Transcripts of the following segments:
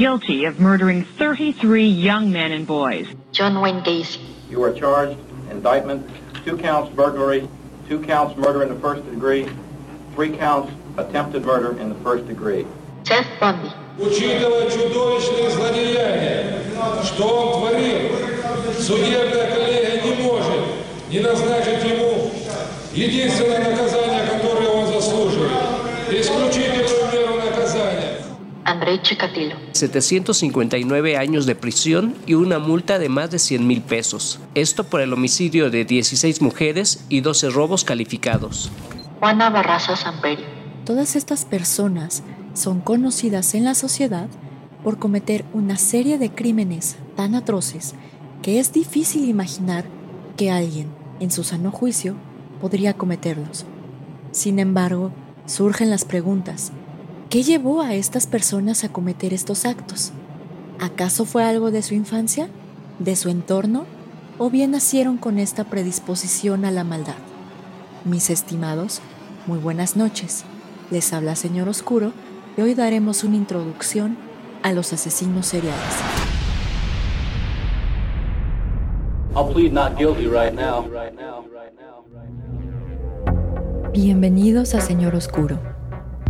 guilty of murdering 33 young men and boys. John Wayne Gacy. You are charged, indictment, two counts burglary, two counts murder in the first degree, three counts attempted murder in the first degree. Jeff Bundy. Учитывая чудовищные злодеяния, что он творил, судебная коллегия не может не назначить ему единственное наказание, которое он заслуживает. Исключительную André Chikatilo. 759 años de prisión y una multa de más de 100 mil pesos. Esto por el homicidio de 16 mujeres y 12 robos calificados. Juana Barraza Samperi. Todas estas personas son conocidas en la sociedad por cometer una serie de crímenes tan atroces que es difícil imaginar que alguien, en su sano juicio, podría cometerlos. Sin embargo, surgen las preguntas ¿Qué llevó a estas personas a cometer estos actos? ¿Acaso fue algo de su infancia? ¿De su entorno? ¿O bien nacieron con esta predisposición a la maldad? Mis estimados, muy buenas noches. Les habla Señor Oscuro y hoy daremos una introducción a los asesinos seriales. Bienvenidos a Señor Oscuro,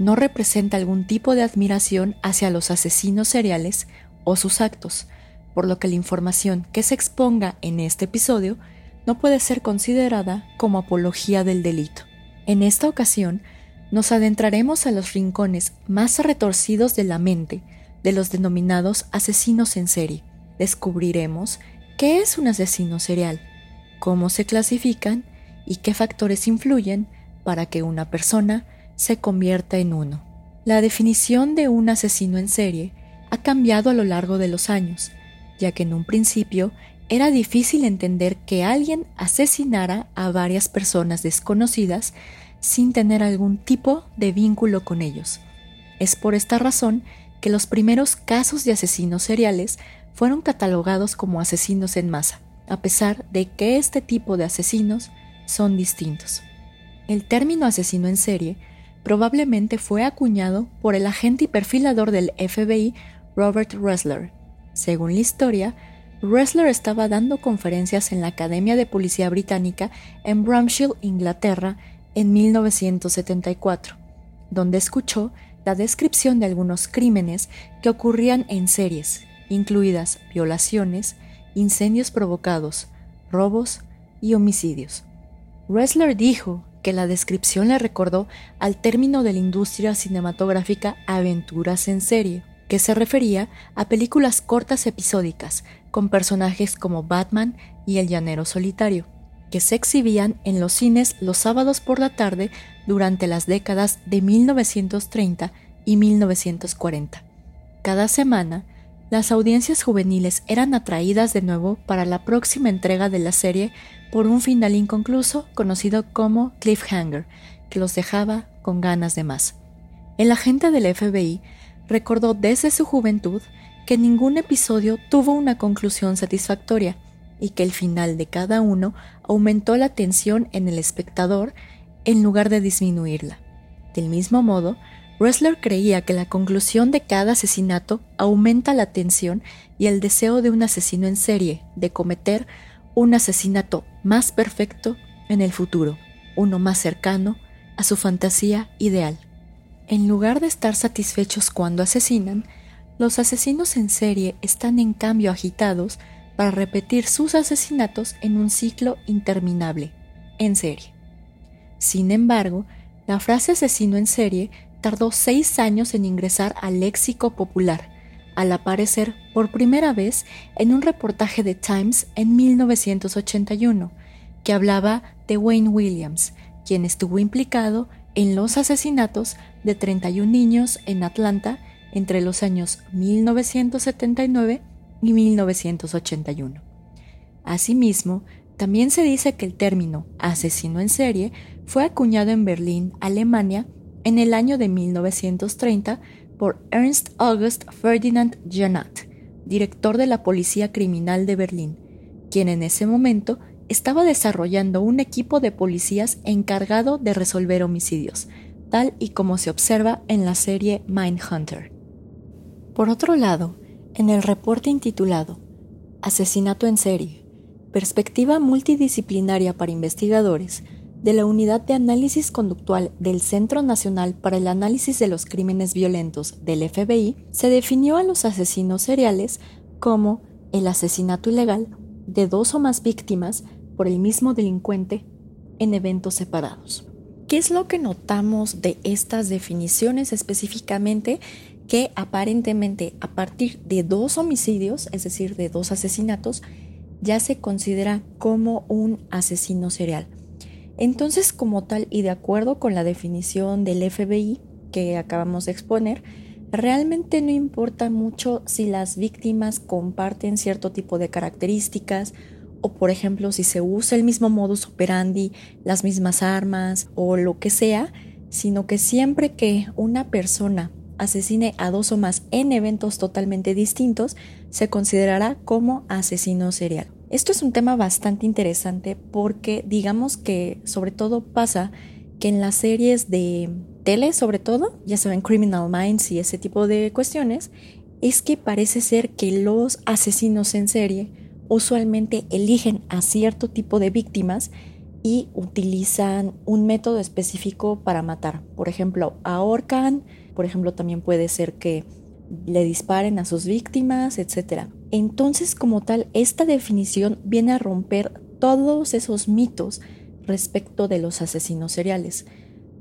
no representa algún tipo de admiración hacia los asesinos seriales o sus actos, por lo que la información que se exponga en este episodio no puede ser considerada como apología del delito. En esta ocasión, nos adentraremos a los rincones más retorcidos de la mente de los denominados asesinos en serie. Descubriremos qué es un asesino serial, cómo se clasifican y qué factores influyen para que una persona se convierta en uno. La definición de un asesino en serie ha cambiado a lo largo de los años, ya que en un principio era difícil entender que alguien asesinara a varias personas desconocidas sin tener algún tipo de vínculo con ellos. Es por esta razón que los primeros casos de asesinos seriales fueron catalogados como asesinos en masa, a pesar de que este tipo de asesinos son distintos. El término asesino en serie probablemente fue acuñado por el agente y perfilador del FBI Robert Ressler. Según la historia, Ressler estaba dando conferencias en la Academia de Policía Británica en Bramshill, Inglaterra, en 1974, donde escuchó la descripción de algunos crímenes que ocurrían en series, incluidas violaciones, incendios provocados, robos y homicidios. Ressler dijo que la descripción le recordó al término de la industria cinematográfica aventuras en serie, que se refería a películas cortas episódicas con personajes como Batman y El Llanero Solitario, que se exhibían en los cines los sábados por la tarde durante las décadas de 1930 y 1940. Cada semana, las audiencias juveniles eran atraídas de nuevo para la próxima entrega de la serie por un final inconcluso conocido como cliffhanger, que los dejaba con ganas de más. El agente del FBI recordó desde su juventud que ningún episodio tuvo una conclusión satisfactoria y que el final de cada uno aumentó la tensión en el espectador en lugar de disminuirla. Del mismo modo, Ressler creía que la conclusión de cada asesinato aumenta la tensión y el deseo de un asesino en serie de cometer un asesinato más perfecto en el futuro, uno más cercano a su fantasía ideal. En lugar de estar satisfechos cuando asesinan, los asesinos en serie están en cambio agitados para repetir sus asesinatos en un ciclo interminable, en serie. Sin embargo, la frase asesino en serie tardó seis años en ingresar al léxico popular, al aparecer por primera vez en un reportaje de Times en 1981, que hablaba de Wayne Williams, quien estuvo implicado en los asesinatos de 31 niños en Atlanta entre los años 1979 y 1981. Asimismo, también se dice que el término asesino en serie fue acuñado en Berlín, Alemania, en el año de 1930 por Ernst August Ferdinand Janat, director de la Policía Criminal de Berlín, quien en ese momento estaba desarrollando un equipo de policías encargado de resolver homicidios, tal y como se observa en la serie Mindhunter. Por otro lado, en el reporte intitulado Asesinato en serie, perspectiva multidisciplinaria para investigadores, de la Unidad de Análisis Conductual del Centro Nacional para el Análisis de los Crímenes Violentos del FBI, se definió a los asesinos seriales como el asesinato ilegal de dos o más víctimas por el mismo delincuente en eventos separados. ¿Qué es lo que notamos de estas definiciones específicamente? Que aparentemente a partir de dos homicidios, es decir, de dos asesinatos, ya se considera como un asesino serial. Entonces, como tal, y de acuerdo con la definición del FBI que acabamos de exponer, realmente no importa mucho si las víctimas comparten cierto tipo de características o por ejemplo si se usa el mismo modus operandi, las mismas armas o lo que sea, sino que siempre que una persona asesine a dos o más en eventos totalmente distintos, se considerará como asesino serial. Esto es un tema bastante interesante porque digamos que sobre todo pasa que en las series de tele, sobre todo, ya saben, Criminal Minds y ese tipo de cuestiones, es que parece ser que los asesinos en serie usualmente eligen a cierto tipo de víctimas y utilizan un método específico para matar. Por ejemplo, ahorcan, por ejemplo, también puede ser que le disparen a sus víctimas, etc. Entonces, como tal, esta definición viene a romper todos esos mitos respecto de los asesinos seriales.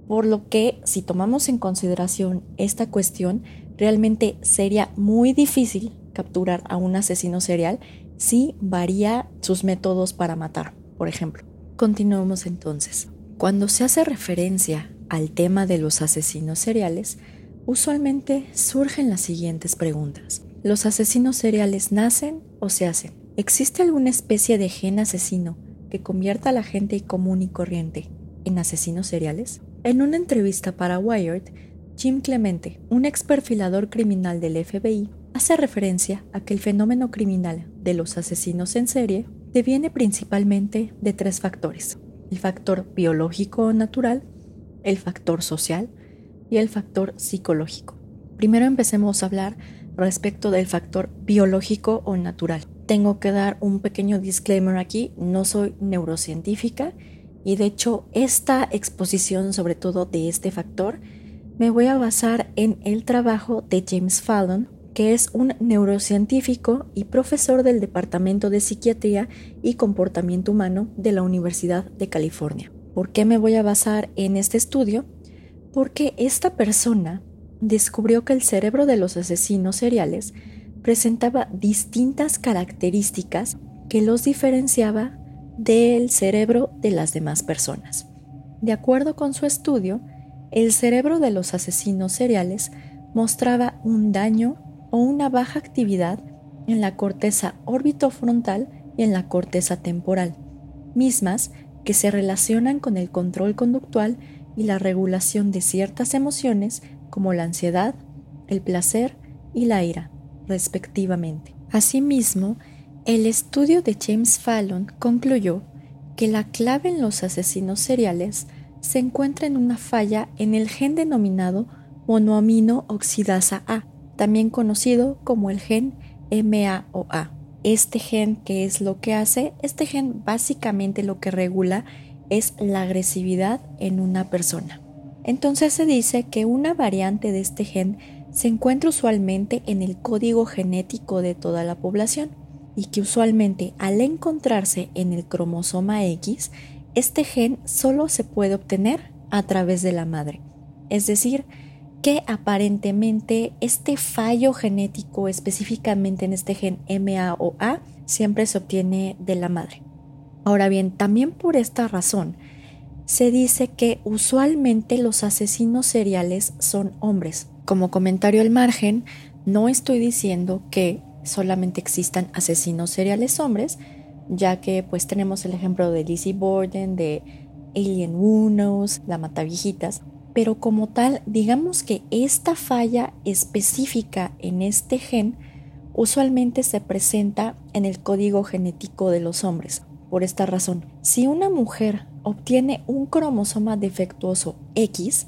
Por lo que, si tomamos en consideración esta cuestión, realmente sería muy difícil capturar a un asesino serial sí varía sus métodos para matar, por ejemplo. Continuemos entonces. Cuando se hace referencia al tema de los asesinos seriales, usualmente surgen las siguientes preguntas. ¿Los asesinos seriales nacen o se hacen? ¿Existe alguna especie de gen asesino que convierta a la gente común y corriente en asesinos seriales? En una entrevista para Wired, Jim Clemente, un ex perfilador criminal del FBI, hace referencia a que el fenómeno criminal de los asesinos en serie deviene principalmente de tres factores. El factor biológico o natural, el factor social y el factor psicológico. Primero empecemos a hablar respecto del factor biológico o natural. Tengo que dar un pequeño disclaimer aquí, no soy neurocientífica y de hecho esta exposición sobre todo de este factor me voy a basar en el trabajo de James Fallon, que es un neurocientífico y profesor del Departamento de Psiquiatría y Comportamiento Humano de la Universidad de California. ¿Por qué me voy a basar en este estudio? Porque esta persona descubrió que el cerebro de los asesinos seriales presentaba distintas características que los diferenciaba del cerebro de las demás personas. De acuerdo con su estudio, el cerebro de los asesinos seriales mostraba un daño o una baja actividad en la corteza orbitofrontal y en la corteza temporal, mismas que se relacionan con el control conductual y la regulación de ciertas emociones como la ansiedad, el placer y la ira, respectivamente. Asimismo, el estudio de James Fallon concluyó que la clave en los asesinos seriales se encuentra en una falla en el gen denominado monoamino oxidasa A, también conocido como el gen MAOA. Este gen, ¿qué es lo que hace? Este gen básicamente lo que regula es la agresividad en una persona. Entonces se dice que una variante de este gen se encuentra usualmente en el código genético de toda la población y que usualmente al encontrarse en el cromosoma X, este gen solo se puede obtener a través de la madre. Es decir, que aparentemente este fallo genético específicamente en este gen MAOA siempre se obtiene de la madre. Ahora bien, también por esta razón, se dice que usualmente los asesinos seriales son hombres. Como comentario al margen, no estoy diciendo que solamente existan asesinos seriales hombres, ya que pues tenemos el ejemplo de Lizzie Borden, de Alien Unos, la Matavijitas, pero como tal, digamos que esta falla específica en este gen usualmente se presenta en el código genético de los hombres. Por esta razón, si una mujer obtiene un cromosoma defectuoso X,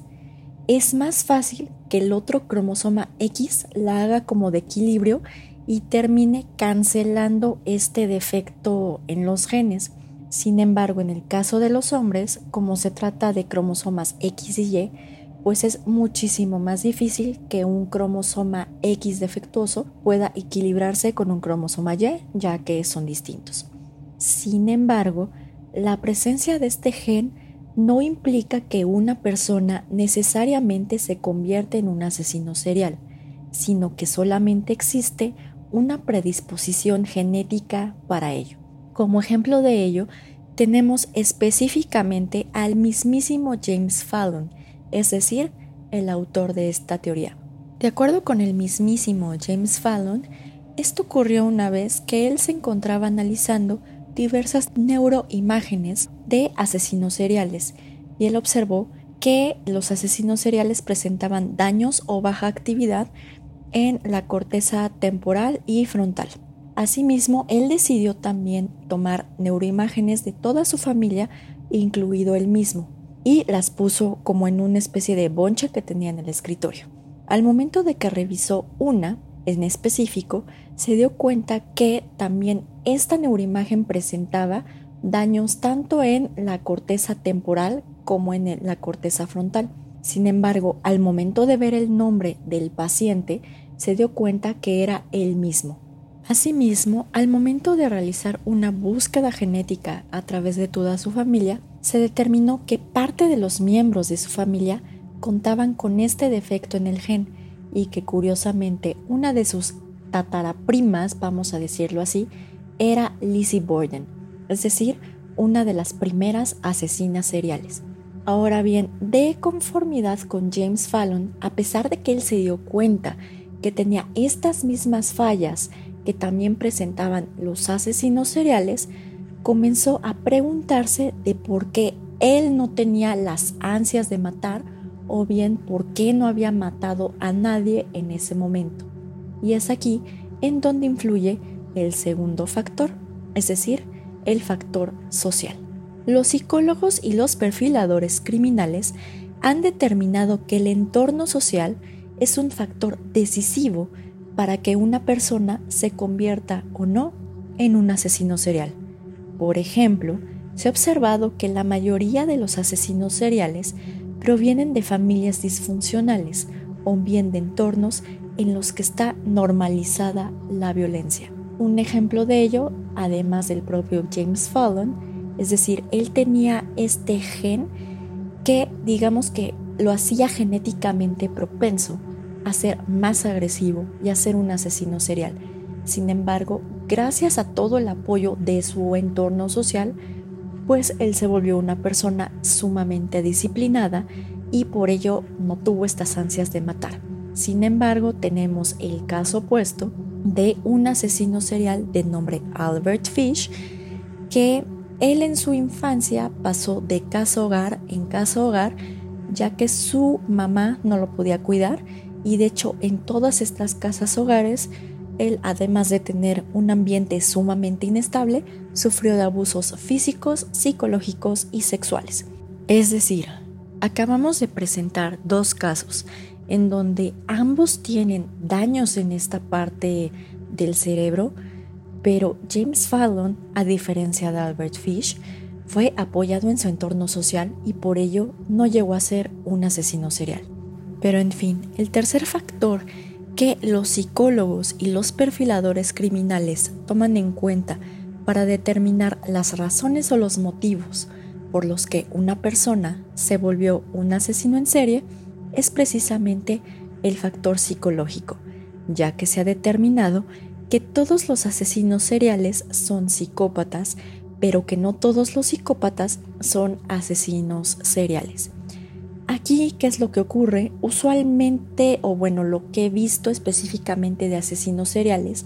es más fácil que el otro cromosoma X la haga como de equilibrio y termine cancelando este defecto en los genes. Sin embargo, en el caso de los hombres, como se trata de cromosomas X y Y, pues es muchísimo más difícil que un cromosoma X defectuoso pueda equilibrarse con un cromosoma Y, ya que son distintos. Sin embargo, la presencia de este gen no implica que una persona necesariamente se convierta en un asesino serial, sino que solamente existe una predisposición genética para ello. Como ejemplo de ello, tenemos específicamente al mismísimo James Fallon, es decir, el autor de esta teoría. De acuerdo con el mismísimo James Fallon, esto ocurrió una vez que él se encontraba analizando diversas neuroimágenes de asesinos seriales y él observó que los asesinos seriales presentaban daños o baja actividad en la corteza temporal y frontal. Asimismo, él decidió también tomar neuroimágenes de toda su familia, incluido él mismo, y las puso como en una especie de bonche que tenía en el escritorio. Al momento de que revisó una, en específico, se dio cuenta que también esta neuroimagen presentaba daños tanto en la corteza temporal como en la corteza frontal. Sin embargo, al momento de ver el nombre del paciente, se dio cuenta que era él mismo. Asimismo, al momento de realizar una búsqueda genética a través de toda su familia, se determinó que parte de los miembros de su familia contaban con este defecto en el gen y que curiosamente una de sus tataraprimas, vamos a decirlo así, era Lizzie Borden, es decir, una de las primeras asesinas seriales. Ahora bien, de conformidad con James Fallon, a pesar de que él se dio cuenta que tenía estas mismas fallas que también presentaban los asesinos seriales, comenzó a preguntarse de por qué él no tenía las ansias de matar o bien por qué no había matado a nadie en ese momento. Y es aquí en donde influye el segundo factor, es decir, el factor social. Los psicólogos y los perfiladores criminales han determinado que el entorno social es un factor decisivo para que una persona se convierta o no en un asesino serial. Por ejemplo, se ha observado que la mayoría de los asesinos seriales provienen de familias disfuncionales o bien de entornos en los que está normalizada la violencia. Un ejemplo de ello, además del propio James Fallon, es decir, él tenía este gen que digamos que lo hacía genéticamente propenso a ser más agresivo y a ser un asesino serial. Sin embargo, gracias a todo el apoyo de su entorno social, pues él se volvió una persona sumamente disciplinada y por ello no tuvo estas ansias de matar. Sin embargo, tenemos el caso opuesto de un asesino serial de nombre Albert Fish, que él en su infancia pasó de casa hogar en casa hogar, ya que su mamá no lo podía cuidar y de hecho en todas estas casas hogares, él además de tener un ambiente sumamente inestable, sufrió de abusos físicos, psicológicos y sexuales. Es decir, acabamos de presentar dos casos en donde ambos tienen daños en esta parte del cerebro, pero James Fallon, a diferencia de Albert Fish, fue apoyado en su entorno social y por ello no llegó a ser un asesino serial. Pero en fin, el tercer factor que los psicólogos y los perfiladores criminales toman en cuenta para determinar las razones o los motivos por los que una persona se volvió un asesino en serie es precisamente el factor psicológico, ya que se ha determinado que todos los asesinos seriales son psicópatas, pero que no todos los psicópatas son asesinos seriales. Aquí, ¿qué es lo que ocurre? Usualmente, o bueno, lo que he visto específicamente de asesinos seriales,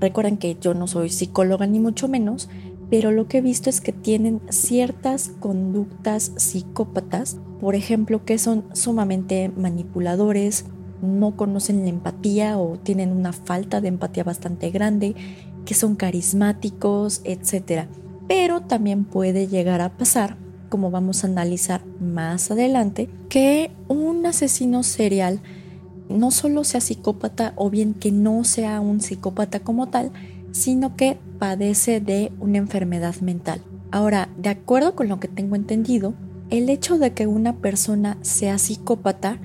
recuerden que yo no soy psicóloga ni mucho menos, pero lo que he visto es que tienen ciertas conductas psicópatas, por ejemplo, que son sumamente manipuladores, no conocen la empatía o tienen una falta de empatía bastante grande, que son carismáticos, etc. Pero también puede llegar a pasar, como vamos a analizar más adelante, que un asesino serial no solo sea psicópata o bien que no sea un psicópata como tal, sino que padece de una enfermedad mental. Ahora, de acuerdo con lo que tengo entendido, el hecho de que una persona sea psicópata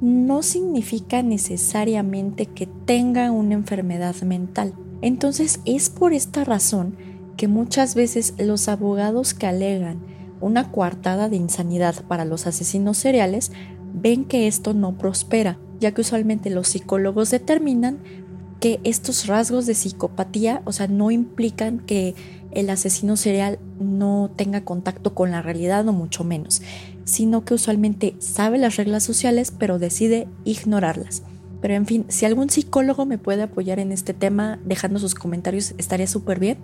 no significa necesariamente que tenga una enfermedad mental. Entonces es por esta razón que muchas veces los abogados que alegan una coartada de insanidad para los asesinos seriales ven que esto no prospera, ya que usualmente los psicólogos determinan que estos rasgos de psicopatía, o sea, no implican que el asesino serial no tenga contacto con la realidad o mucho menos, sino que usualmente sabe las reglas sociales pero decide ignorarlas. Pero en fin, si algún psicólogo me puede apoyar en este tema dejando sus comentarios estaría súper bien,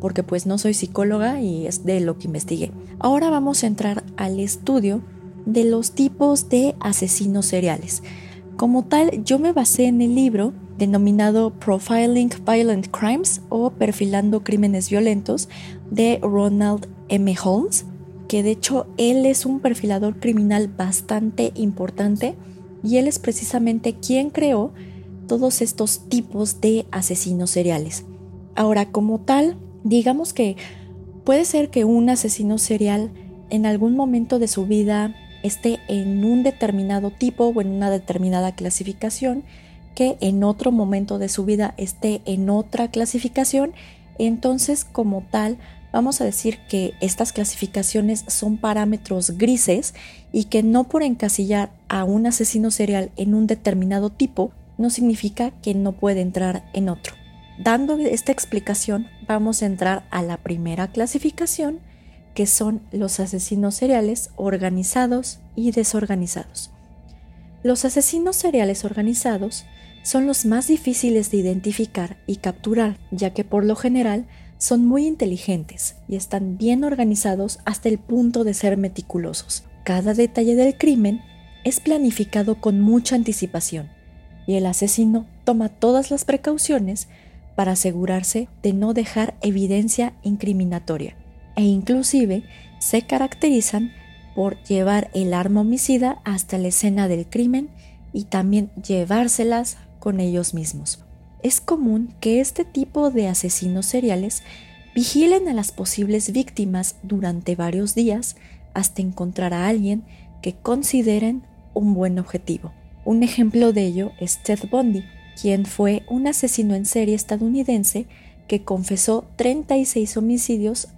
porque pues no soy psicóloga y es de lo que investigué. Ahora vamos a entrar al estudio de los tipos de asesinos seriales. Como tal, yo me basé en el libro denominado Profiling Violent Crimes o Perfilando Crímenes Violentos de Ronald M. Holmes, que de hecho él es un perfilador criminal bastante importante y él es precisamente quien creó todos estos tipos de asesinos seriales. Ahora, como tal, digamos que puede ser que un asesino serial en algún momento de su vida esté en un determinado tipo o en una determinada clasificación, que en otro momento de su vida esté en otra clasificación, entonces como tal vamos a decir que estas clasificaciones son parámetros grises y que no por encasillar a un asesino serial en un determinado tipo no significa que no puede entrar en otro. Dando esta explicación, vamos a entrar a la primera clasificación, que son los asesinos seriales organizados y desorganizados. Los asesinos seriales organizados son los más difíciles de identificar y capturar, ya que por lo general son muy inteligentes y están bien organizados hasta el punto de ser meticulosos. Cada detalle del crimen es planificado con mucha anticipación y el asesino toma todas las precauciones para asegurarse de no dejar evidencia incriminatoria e inclusive se caracterizan por llevar el arma homicida hasta la escena del crimen y también llevárselas con ellos mismos. Es común que este tipo de asesinos seriales vigilen a las posibles víctimas durante varios días hasta encontrar a alguien que consideren un buen objetivo. Un ejemplo de ello es Ted Bundy, quien fue un asesino en serie estadounidense que confesó 36 homicidios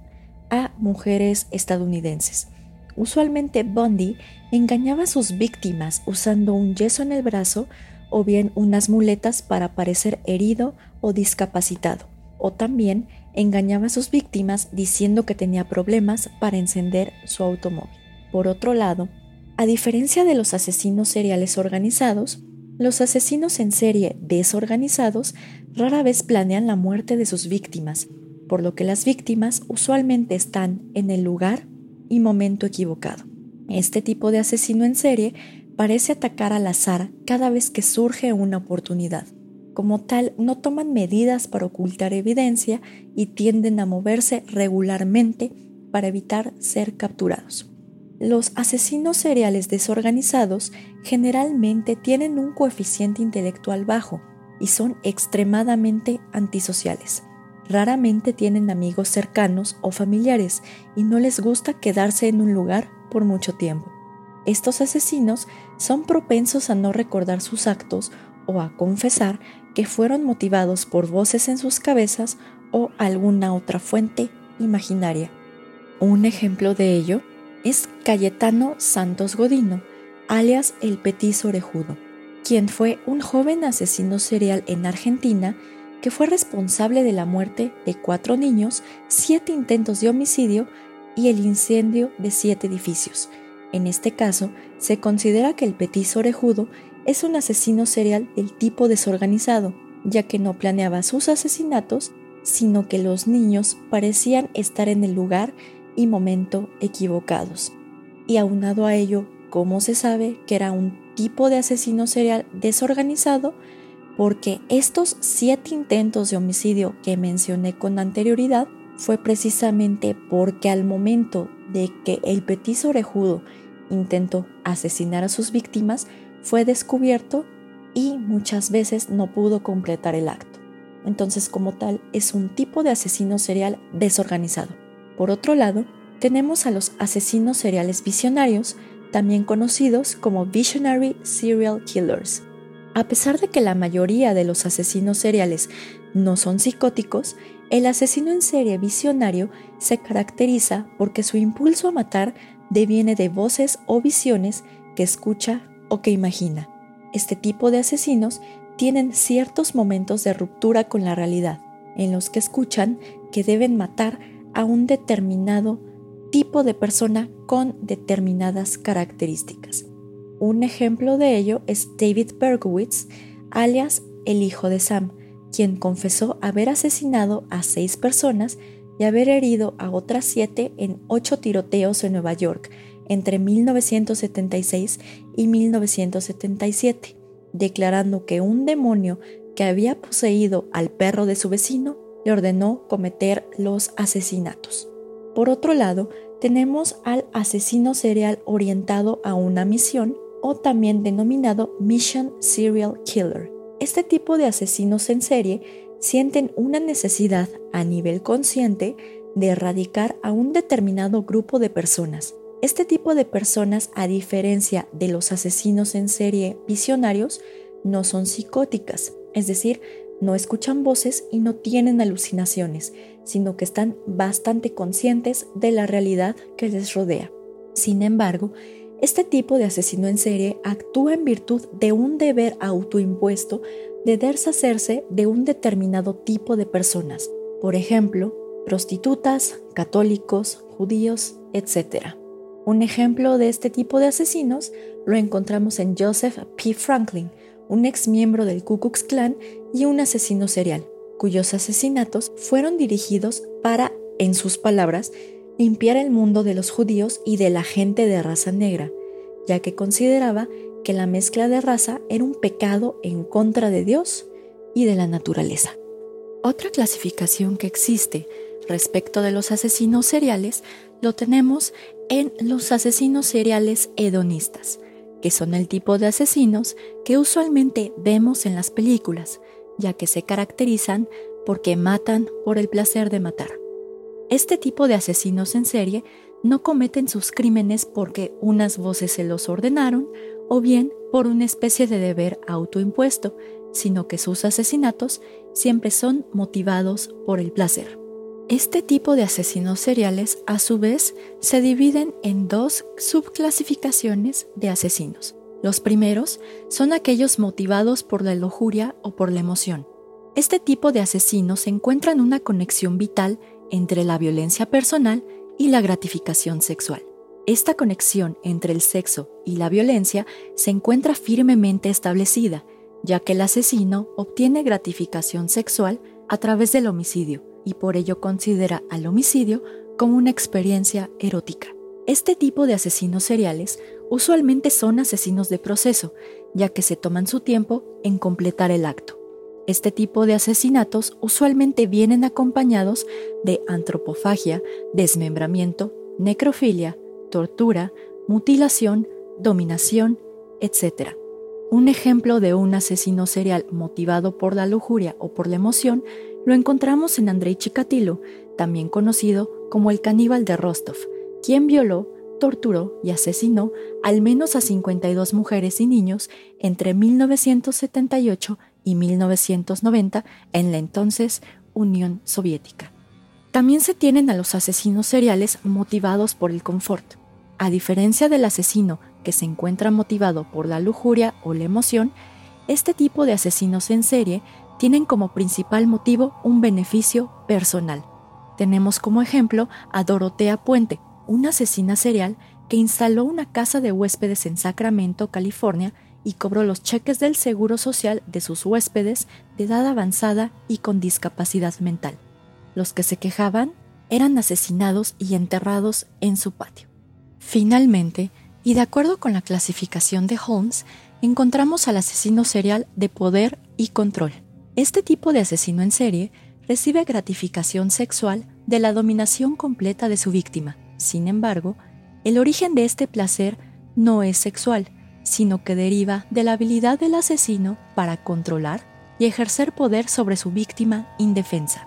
a mujeres estadounidenses. Usualmente Bundy engañaba a sus víctimas usando un yeso en el brazo o bien unas muletas para parecer herido o discapacitado, o también engañaba a sus víctimas diciendo que tenía problemas para encender su automóvil. Por otro lado, a diferencia de los asesinos seriales organizados, los asesinos en serie desorganizados rara vez planean la muerte de sus víctimas por lo que las víctimas usualmente están en el lugar y momento equivocado. Este tipo de asesino en serie parece atacar al azar cada vez que surge una oportunidad. Como tal, no toman medidas para ocultar evidencia y tienden a moverse regularmente para evitar ser capturados. Los asesinos seriales desorganizados generalmente tienen un coeficiente intelectual bajo y son extremadamente antisociales raramente tienen amigos cercanos o familiares y no les gusta quedarse en un lugar por mucho tiempo. Estos asesinos son propensos a no recordar sus actos o a confesar que fueron motivados por voces en sus cabezas o alguna otra fuente imaginaria. Un ejemplo de ello es Cayetano Santos Godino, alias el Petit Orejudo, quien fue un joven asesino serial en Argentina que fue responsable de la muerte de cuatro niños, siete intentos de homicidio y el incendio de siete edificios. En este caso, se considera que el Petit Orejudo es un asesino serial del tipo desorganizado, ya que no planeaba sus asesinatos, sino que los niños parecían estar en el lugar y momento equivocados. Y aunado a ello, ¿cómo se sabe que era un tipo de asesino serial desorganizado? Porque estos siete intentos de homicidio que mencioné con anterioridad fue precisamente porque al momento de que el petit orejudo intentó asesinar a sus víctimas, fue descubierto y muchas veces no pudo completar el acto. Entonces, como tal, es un tipo de asesino serial desorganizado. Por otro lado, tenemos a los asesinos seriales visionarios, también conocidos como Visionary Serial Killers. A pesar de que la mayoría de los asesinos seriales no son psicóticos, el asesino en serie visionario se caracteriza porque su impulso a matar deviene de voces o visiones que escucha o que imagina. Este tipo de asesinos tienen ciertos momentos de ruptura con la realidad, en los que escuchan que deben matar a un determinado tipo de persona con determinadas características. Un ejemplo de ello es David Berkowitz, alias el hijo de Sam, quien confesó haber asesinado a seis personas y haber herido a otras siete en ocho tiroteos en Nueva York entre 1976 y 1977 declarando que un demonio que había poseído al perro de su vecino le ordenó cometer los asesinatos. Por otro lado, tenemos al asesino serial orientado a una misión o también denominado Mission Serial Killer. Este tipo de asesinos en serie sienten una necesidad a nivel consciente de erradicar a un determinado grupo de personas, este tipo de personas, a diferencia de los asesinos en serie visionarios, no son psicóticas, es decir, no escuchan voces y no tienen alucinaciones, sino que están bastante conscientes de la realidad que les rodea. Sin embargo, este tipo de asesino en serie actúa en virtud de un deber autoimpuesto de deshacerse de un determinado tipo de personas, por ejemplo, prostitutas, católicos, judíos, etc. Un ejemplo de este tipo de asesinos lo encontramos en Joseph P. Franklin, un ex miembro del Ku Klux Klan y un asesino serial, cuyos asesinatos fueron dirigidos para, en sus palabras, limpiar el mundo de los judíos y de la gente de raza negra, ya que consideraba que la mezcla de raza era un pecado en contra de Dios y de la naturaleza. Otra clasificación que existe respecto de los asesinos seriales lo tenemos en los asesinos seriales hedonistas, que son el tipo de asesinos que usualmente vemos en las películas, ya que se caracterizan porque matan por el placer de matar. Este tipo de asesinos en serie no cometen sus crímenes porque unas voces se los ordenaron o bien por una especie de deber autoimpuesto, sino que sus asesinatos siempre son motivados por el placer. Este tipo de asesinos seriales, a su vez, se dividen en dos subclasificaciones de asesinos. Los primeros son aquellos motivados por la lujuria o por la emoción. Este tipo de asesinos encuentran una conexión vital entre la violencia personal y la gratificación sexual. Esta conexión entre el sexo y la violencia se encuentra firmemente establecida, ya que el asesino obtiene gratificación sexual a través del homicidio y por ello considera al homicidio como una experiencia erótica. Este tipo de asesinos seriales usualmente son asesinos de proceso, ya que se toman su tiempo en completar el acto. Este tipo de asesinatos usualmente vienen acompañados de antropofagia, desmembramiento, necrofilia, tortura, mutilación, dominación, etc. Un ejemplo de un asesino serial motivado por la lujuria o por la emoción lo encontramos en Andrei Chikatilo, también conocido como el caníbal de Rostov, quien violó, torturó y asesinó al menos a 52 mujeres y niños entre 1978 y 1990 en la entonces Unión Soviética. También se tienen a los asesinos seriales motivados por el confort. A diferencia del asesino que se encuentra motivado por la lujuria o la emoción, este tipo de asesinos en serie tienen como principal motivo un beneficio personal. Tenemos como ejemplo a Dorotea Puente, una asesina serial que instaló una casa de huéspedes en Sacramento, California, y cobró los cheques del Seguro Social de sus huéspedes de edad avanzada y con discapacidad mental. Los que se quejaban eran asesinados y enterrados en su patio. Finalmente, y de acuerdo con la clasificación de Holmes, encontramos al asesino serial de poder y control. Este tipo de asesino en serie recibe gratificación sexual de la dominación completa de su víctima. Sin embargo, el origen de este placer no es sexual, sino que deriva de la habilidad del asesino para controlar y ejercer poder sobre su víctima indefensa.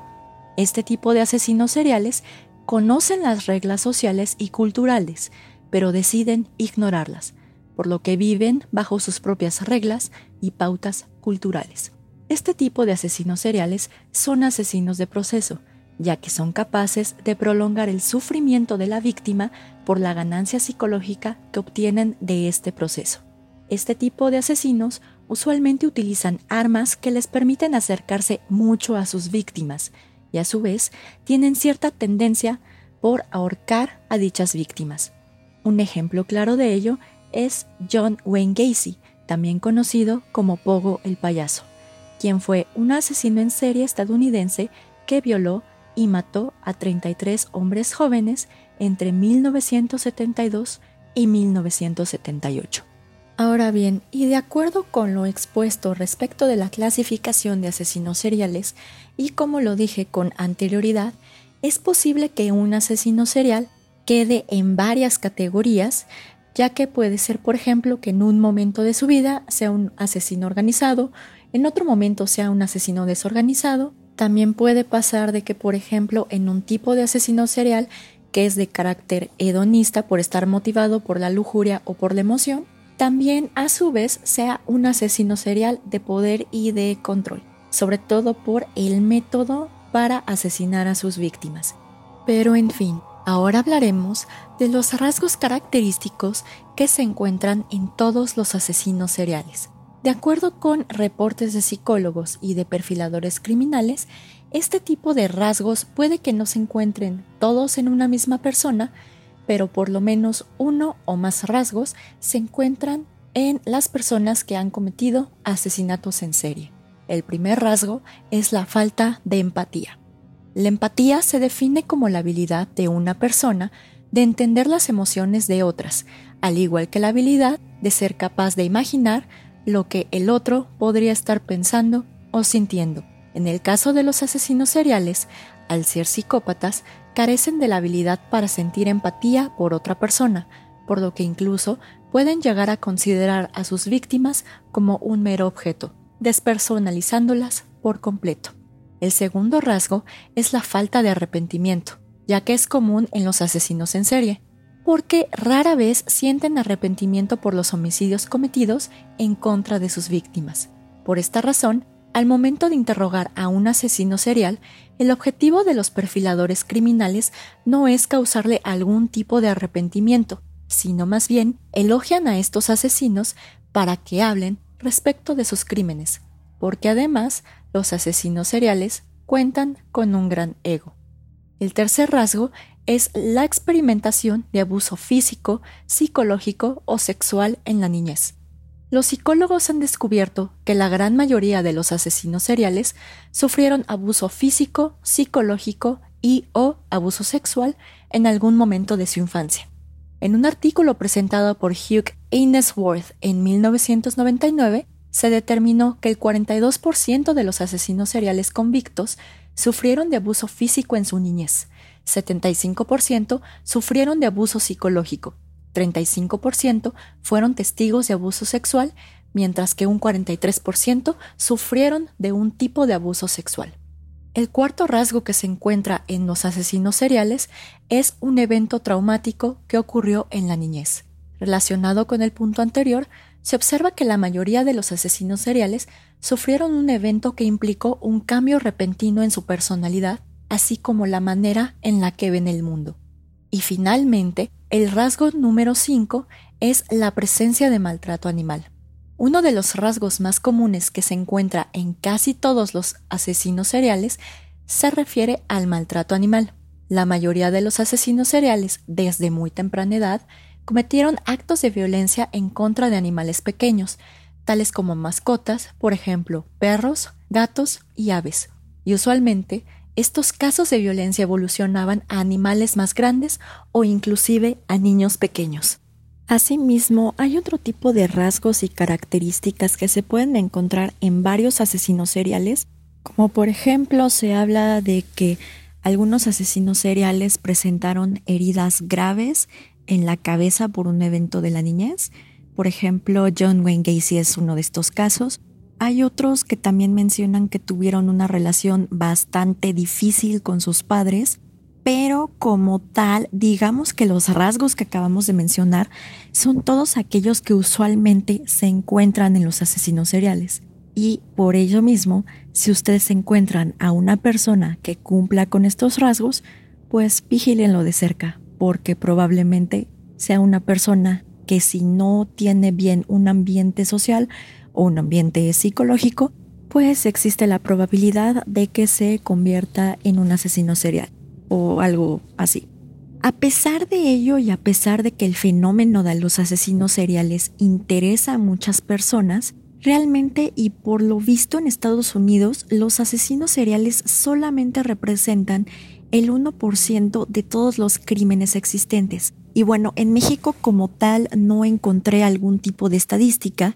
Este tipo de asesinos seriales conocen las reglas sociales y culturales, pero deciden ignorarlas, por lo que viven bajo sus propias reglas y pautas culturales. Este tipo de asesinos seriales son asesinos de proceso, ya que son capaces de prolongar el sufrimiento de la víctima por la ganancia psicológica que obtienen de este proceso. Este tipo de asesinos usualmente utilizan armas que les permiten acercarse mucho a sus víctimas y a su vez tienen cierta tendencia por ahorcar a dichas víctimas. Un ejemplo claro de ello es John Wayne Gacy, también conocido como Pogo el payaso quien fue un asesino en serie estadounidense que violó y mató a 33 hombres jóvenes entre 1972 y 1978. Ahora bien, y de acuerdo con lo expuesto respecto de la clasificación de asesinos seriales, y como lo dije con anterioridad, es posible que un asesino serial quede en varias categorías, ya que puede ser, por ejemplo, que en un momento de su vida sea un asesino organizado, en otro momento sea un asesino desorganizado. También puede pasar de que, por ejemplo, en un tipo de asesino serial que es de carácter hedonista por estar motivado por la lujuria o por la emoción, también a su vez sea un asesino serial de poder y de control, sobre todo por el método para asesinar a sus víctimas. Pero en fin, ahora hablaremos de los rasgos característicos que se encuentran en todos los asesinos seriales. De acuerdo con reportes de psicólogos y de perfiladores criminales, este tipo de rasgos puede que no se encuentren todos en una misma persona, pero por lo menos uno o más rasgos se encuentran en las personas que han cometido asesinatos en serie. El primer rasgo es la falta de empatía. La empatía se define como la habilidad de una persona de entender las emociones de otras, al igual que la habilidad de ser capaz de imaginar lo que el otro podría estar pensando o sintiendo. En el caso de los asesinos seriales, al ser psicópatas, carecen de la habilidad para sentir empatía por otra persona, por lo que incluso pueden llegar a considerar a sus víctimas como un mero objeto, despersonalizándolas por completo. El segundo rasgo es la falta de arrepentimiento, ya que es común en los asesinos en serie porque rara vez sienten arrepentimiento por los homicidios cometidos en contra de sus víctimas. Por esta razón, al momento de interrogar a un asesino serial, el objetivo de los perfiladores criminales no es causarle algún tipo de arrepentimiento, sino más bien elogian a estos asesinos para que hablen respecto de sus crímenes, porque además los asesinos seriales cuentan con un gran ego. El tercer rasgo es la experimentación de abuso físico, psicológico o sexual en la niñez. Los psicólogos han descubierto que la gran mayoría de los asesinos seriales sufrieron abuso físico, psicológico y o abuso sexual en algún momento de su infancia. En un artículo presentado por Hugh Ainsworth en 1999, se determinó que el 42% de los asesinos seriales convictos sufrieron de abuso físico en su niñez, 75% sufrieron de abuso psicológico, 35% fueron testigos de abuso sexual, mientras que un 43% sufrieron de un tipo de abuso sexual. El cuarto rasgo que se encuentra en los asesinos seriales es un evento traumático que ocurrió en la niñez. Relacionado con el punto anterior, se observa que la mayoría de los asesinos seriales sufrieron un evento que implicó un cambio repentino en su personalidad, así como la manera en la que ven el mundo. Y finalmente, el rasgo número 5 es la presencia de maltrato animal. Uno de los rasgos más comunes que se encuentra en casi todos los asesinos seriales se refiere al maltrato animal. La mayoría de los asesinos seriales, desde muy temprana edad, cometieron actos de violencia en contra de animales pequeños, tales como mascotas, por ejemplo, perros, gatos y aves. Y usualmente, estos casos de violencia evolucionaban a animales más grandes o inclusive a niños pequeños. Asimismo, hay otro tipo de rasgos y características que se pueden encontrar en varios asesinos seriales, como por ejemplo se habla de que algunos asesinos seriales presentaron heridas graves en la cabeza por un evento de la niñez. Por ejemplo, John Wayne Gacy es uno de estos casos. Hay otros que también mencionan que tuvieron una relación bastante difícil con sus padres pero como tal, digamos que los rasgos que acabamos de mencionar son todos aquellos que usualmente se encuentran en los asesinos seriales. Y por ello mismo, si ustedes encuentran a una persona que cumpla con estos rasgos, pues vigílenlo de cerca, porque probablemente sea una persona que si no tiene bien un ambiente social o un ambiente psicológico, pues existe la probabilidad de que se convierta en un asesino serial o algo así. A pesar de ello y a pesar de que el fenómeno de los asesinos seriales interesa a muchas personas, realmente y por lo visto en Estados Unidos, los asesinos seriales solamente representan el 1% de todos los crímenes existentes. Y bueno, en México como tal no encontré algún tipo de estadística,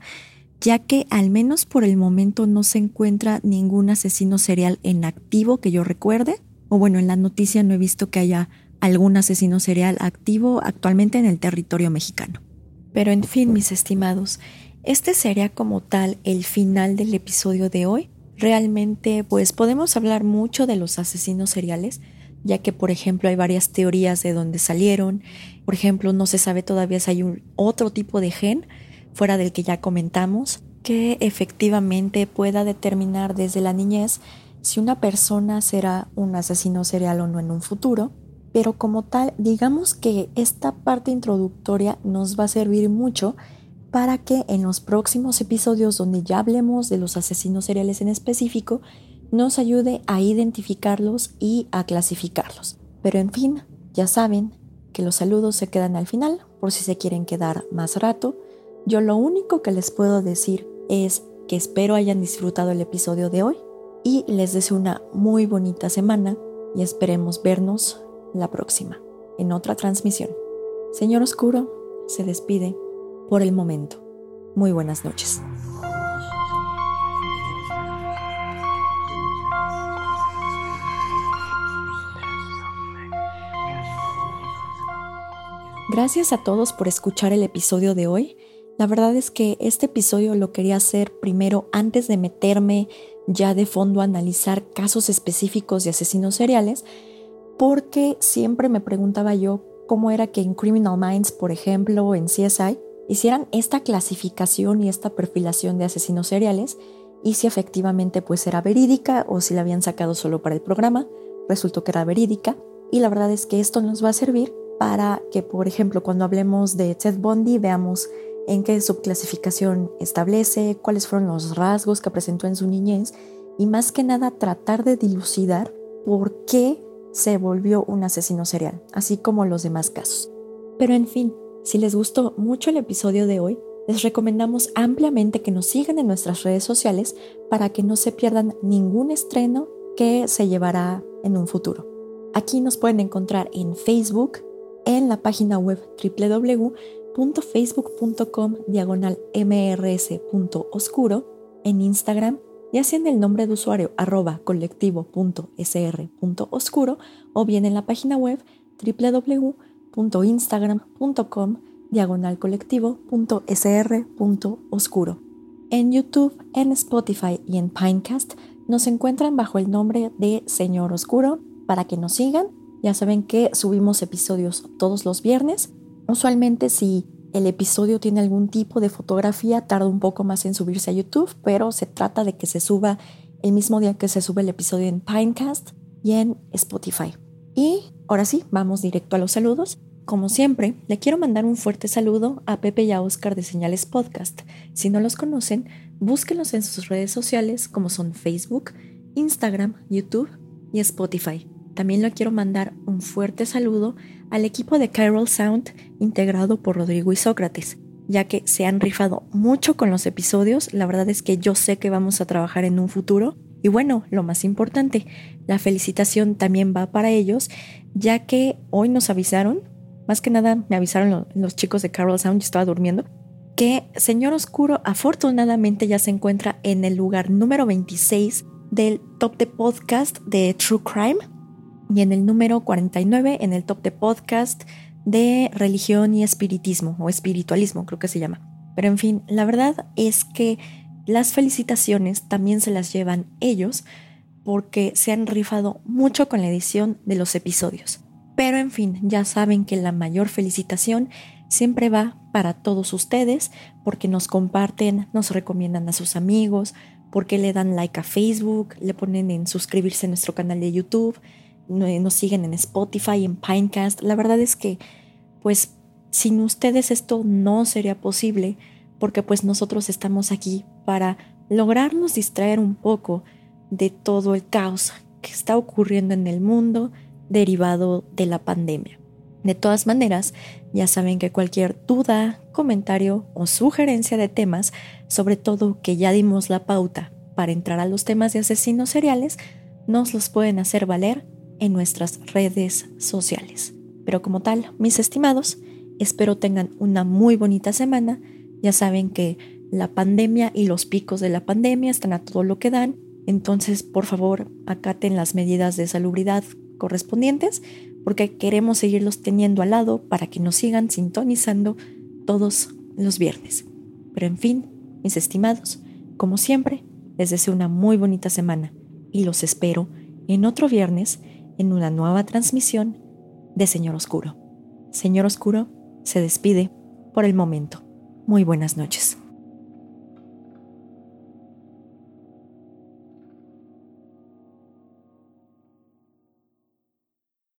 ya que al menos por el momento no se encuentra ningún asesino serial en activo que yo recuerde o bueno, en la noticia no he visto que haya algún asesino serial activo actualmente en el territorio mexicano. Pero en fin, mis estimados, este sería como tal el final del episodio de hoy. Realmente, pues podemos hablar mucho de los asesinos seriales, ya que por ejemplo hay varias teorías de dónde salieron. Por ejemplo, no se sabe todavía si hay un otro tipo de gen fuera del que ya comentamos que efectivamente pueda determinar desde la niñez si una persona será un asesino serial o no en un futuro, pero como tal, digamos que esta parte introductoria nos va a servir mucho para que en los próximos episodios donde ya hablemos de los asesinos seriales en específico, nos ayude a identificarlos y a clasificarlos. Pero en fin, ya saben que los saludos se quedan al final por si se quieren quedar más rato. Yo lo único que les puedo decir es que espero hayan disfrutado el episodio de hoy y les deseo una muy bonita semana y esperemos vernos la próxima en otra transmisión. Señor Oscuro se despide por el momento. Muy buenas noches. Gracias a todos por escuchar el episodio de hoy. La verdad es que este episodio lo quería hacer primero antes de meterme ya de fondo a analizar casos específicos de asesinos seriales, porque siempre me preguntaba yo cómo era que en Criminal Minds, por ejemplo, en CSI, hicieran esta clasificación y esta perfilación de asesinos seriales y si efectivamente pues era verídica o si la habían sacado solo para el programa. Resultó que era verídica y la verdad es que esto nos va a servir para que, por ejemplo, cuando hablemos de Ted Bundy veamos en qué subclasificación establece, cuáles fueron los rasgos que presentó en su niñez y más que nada tratar de dilucidar por qué se volvió un asesino serial, así como los demás casos. Pero en fin, si les gustó mucho el episodio de hoy, les recomendamos ampliamente que nos sigan en nuestras redes sociales para que no se pierdan ningún estreno que se llevará en un futuro. Aquí nos pueden encontrar en Facebook, en la página web www facebook.com diagonal mrs.oscuro, en Instagram, ya sea en el nombre de usuario arroba colectivo.sr.oscuro o bien en la página web www.instagram.com diagonal colectivo.sr.oscuro. En YouTube, en Spotify y en Pinecast Nos encuentran bajo el nombre de Señor Oscuro para que nos sigan. Ya saben que subimos episodios todos los viernes. Usualmente si el episodio tiene algún tipo de fotografía, tarda un poco más en subirse a YouTube, pero se trata de que se suba el mismo día que se sube el episodio en Pinecast y en Spotify. Y ahora sí, vamos directo a los saludos. Como siempre, le quiero mandar un fuerte saludo a Pepe y a Oscar de Señales Podcast. Si no los conocen, búsquenlos en sus redes sociales como son Facebook, Instagram, YouTube y Spotify. También le quiero mandar un fuerte saludo al equipo de Chiral Sound integrado por Rodrigo y Sócrates, ya que se han rifado mucho con los episodios. La verdad es que yo sé que vamos a trabajar en un futuro. Y bueno, lo más importante, la felicitación también va para ellos, ya que hoy nos avisaron más que nada me avisaron los chicos de Carol Sound, yo estaba durmiendo, que Señor Oscuro afortunadamente ya se encuentra en el lugar número 26 del top de podcast de True Crime y en el número 49 en el top de podcast de religión y espiritismo o espiritualismo creo que se llama. Pero en fin, la verdad es que las felicitaciones también se las llevan ellos porque se han rifado mucho con la edición de los episodios. Pero en fin, ya saben que la mayor felicitación siempre va para todos ustedes porque nos comparten, nos recomiendan a sus amigos, porque le dan like a Facebook, le ponen en suscribirse a nuestro canal de YouTube, nos siguen en Spotify, en Pinecast. La verdad es que, pues, sin ustedes esto no sería posible porque pues nosotros estamos aquí para lograrnos distraer un poco de todo el caos que está ocurriendo en el mundo, derivado de la pandemia. De todas maneras, ya saben que cualquier duda, comentario o sugerencia de temas, sobre todo que ya dimos la pauta para entrar a los temas de asesinos seriales, nos los pueden hacer valer en nuestras redes sociales. Pero como tal, mis estimados, espero tengan una muy bonita semana. Ya saben que la pandemia y los picos de la pandemia están a todo lo que dan. Entonces, por favor, acaten las medidas de salubridad correspondientes porque queremos seguirlos teniendo al lado para que nos sigan sintonizando todos los viernes. Pero en fin, mis estimados, como siempre, les deseo una muy bonita semana y los espero en otro viernes en una nueva transmisión de Señor Oscuro. Señor Oscuro se despide por el momento. Muy buenas noches.